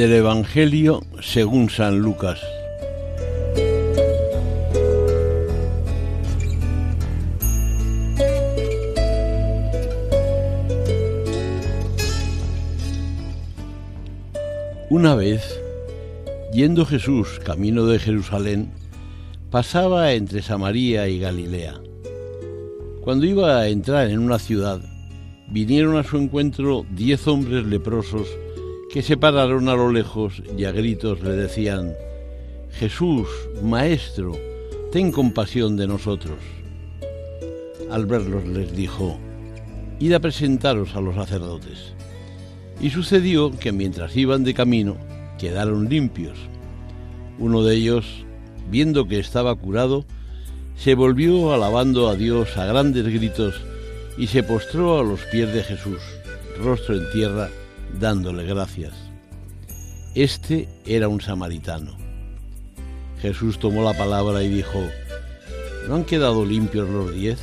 Del Evangelio según San Lucas. Una vez, yendo Jesús camino de Jerusalén, pasaba entre Samaria y Galilea. Cuando iba a entrar en una ciudad, vinieron a su encuentro diez hombres leprosos que se pararon a lo lejos y a gritos le decían, Jesús, Maestro, ten compasión de nosotros. Al verlos les dijo, Id a presentaros a los sacerdotes. Y sucedió que mientras iban de camino, quedaron limpios. Uno de ellos, viendo que estaba curado, se volvió alabando a Dios a grandes gritos y se postró a los pies de Jesús, rostro en tierra, dándole gracias. Este era un samaritano. Jesús tomó la palabra y dijo, ¿no han quedado limpios los diez?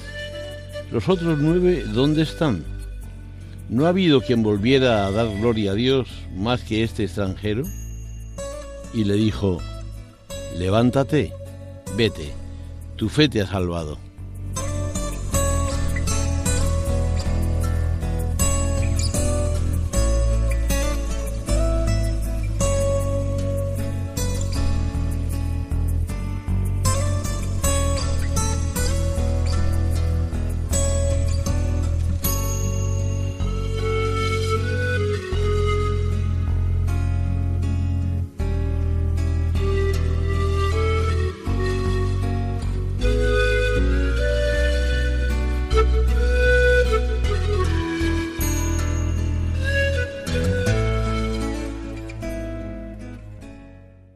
¿Los otros nueve dónde están? ¿No ha habido quien volviera a dar gloria a Dios más que este extranjero? Y le dijo, levántate, vete, tu fe te ha salvado.